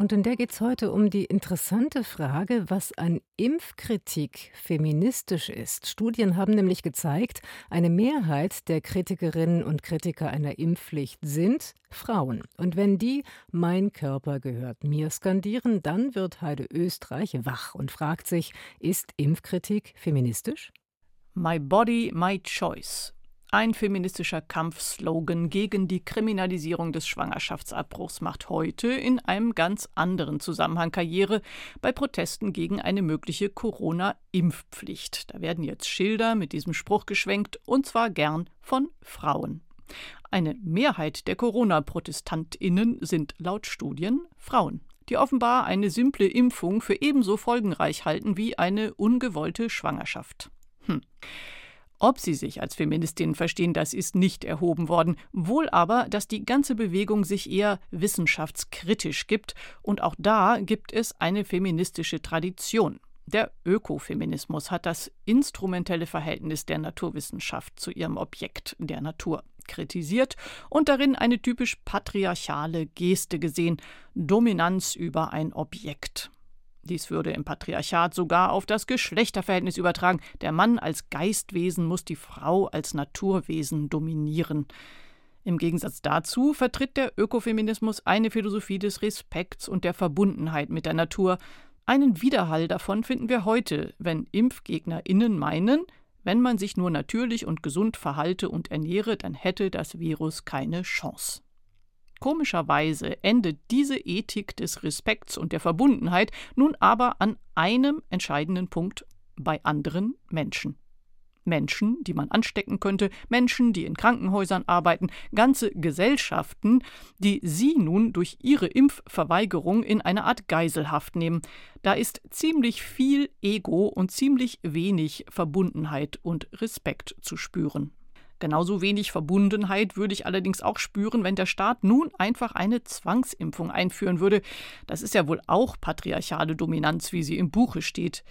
Und in der geht es heute um die interessante Frage, was an Impfkritik feministisch ist. Studien haben nämlich gezeigt, eine Mehrheit der Kritikerinnen und Kritiker einer Impfpflicht sind Frauen. Und wenn die Mein Körper gehört mir skandieren, dann wird Heide Österreich wach und fragt sich, ist Impfkritik feministisch? My Body, My Choice ein feministischer Kampfslogan gegen die Kriminalisierung des Schwangerschaftsabbruchs macht heute in einem ganz anderen Zusammenhang Karriere bei Protesten gegen eine mögliche Corona-Impfpflicht. Da werden jetzt Schilder mit diesem Spruch geschwenkt und zwar gern von Frauen. Eine Mehrheit der Corona-ProtestantInnen sind laut Studien Frauen, die offenbar eine simple Impfung für ebenso folgenreich halten wie eine ungewollte Schwangerschaft. Hm. Ob sie sich als Feministinnen verstehen, das ist nicht erhoben worden. Wohl aber, dass die ganze Bewegung sich eher wissenschaftskritisch gibt. Und auch da gibt es eine feministische Tradition. Der Ökofeminismus hat das instrumentelle Verhältnis der Naturwissenschaft zu ihrem Objekt, der Natur, kritisiert und darin eine typisch patriarchale Geste gesehen, Dominanz über ein Objekt. Dies würde im Patriarchat sogar auf das Geschlechterverhältnis übertragen. Der Mann als Geistwesen muss die Frau als Naturwesen dominieren. Im Gegensatz dazu vertritt der Ökofeminismus eine Philosophie des Respekts und der Verbundenheit mit der Natur. Einen Widerhall davon finden wir heute, wenn ImpfgegnerInnen meinen, wenn man sich nur natürlich und gesund verhalte und ernähre, dann hätte das Virus keine Chance. Komischerweise endet diese Ethik des Respekts und der Verbundenheit nun aber an einem entscheidenden Punkt bei anderen Menschen. Menschen, die man anstecken könnte, Menschen, die in Krankenhäusern arbeiten, ganze Gesellschaften, die sie nun durch ihre Impfverweigerung in eine Art Geiselhaft nehmen. Da ist ziemlich viel Ego und ziemlich wenig Verbundenheit und Respekt zu spüren. Genauso wenig Verbundenheit würde ich allerdings auch spüren, wenn der Staat nun einfach eine Zwangsimpfung einführen würde. Das ist ja wohl auch patriarchale Dominanz, wie sie im Buche steht.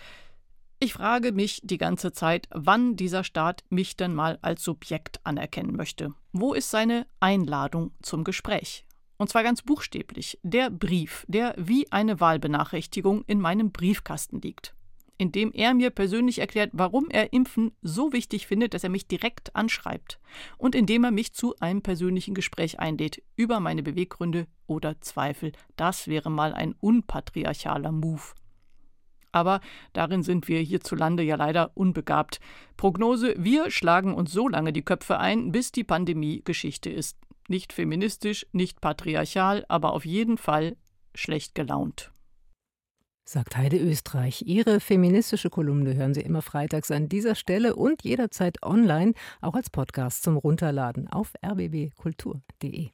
Ich frage mich die ganze Zeit, wann dieser Staat mich denn mal als Subjekt anerkennen möchte. Wo ist seine Einladung zum Gespräch? Und zwar ganz buchstäblich. Der Brief, der wie eine Wahlbenachrichtigung in meinem Briefkasten liegt in dem er mir persönlich erklärt, warum er Impfen so wichtig findet, dass er mich direkt anschreibt und indem er mich zu einem persönlichen Gespräch einlädt über meine Beweggründe oder Zweifel. Das wäre mal ein unpatriarchaler Move. Aber darin sind wir hierzulande ja leider unbegabt. Prognose: Wir schlagen uns so lange die Köpfe ein, bis die Pandemie Geschichte ist. Nicht feministisch, nicht patriarchal, aber auf jeden Fall schlecht gelaunt sagt Heide Österreich. Ihre feministische Kolumne hören Sie immer freitags an dieser Stelle und jederzeit online, auch als Podcast zum Runterladen auf rbbkultur.de.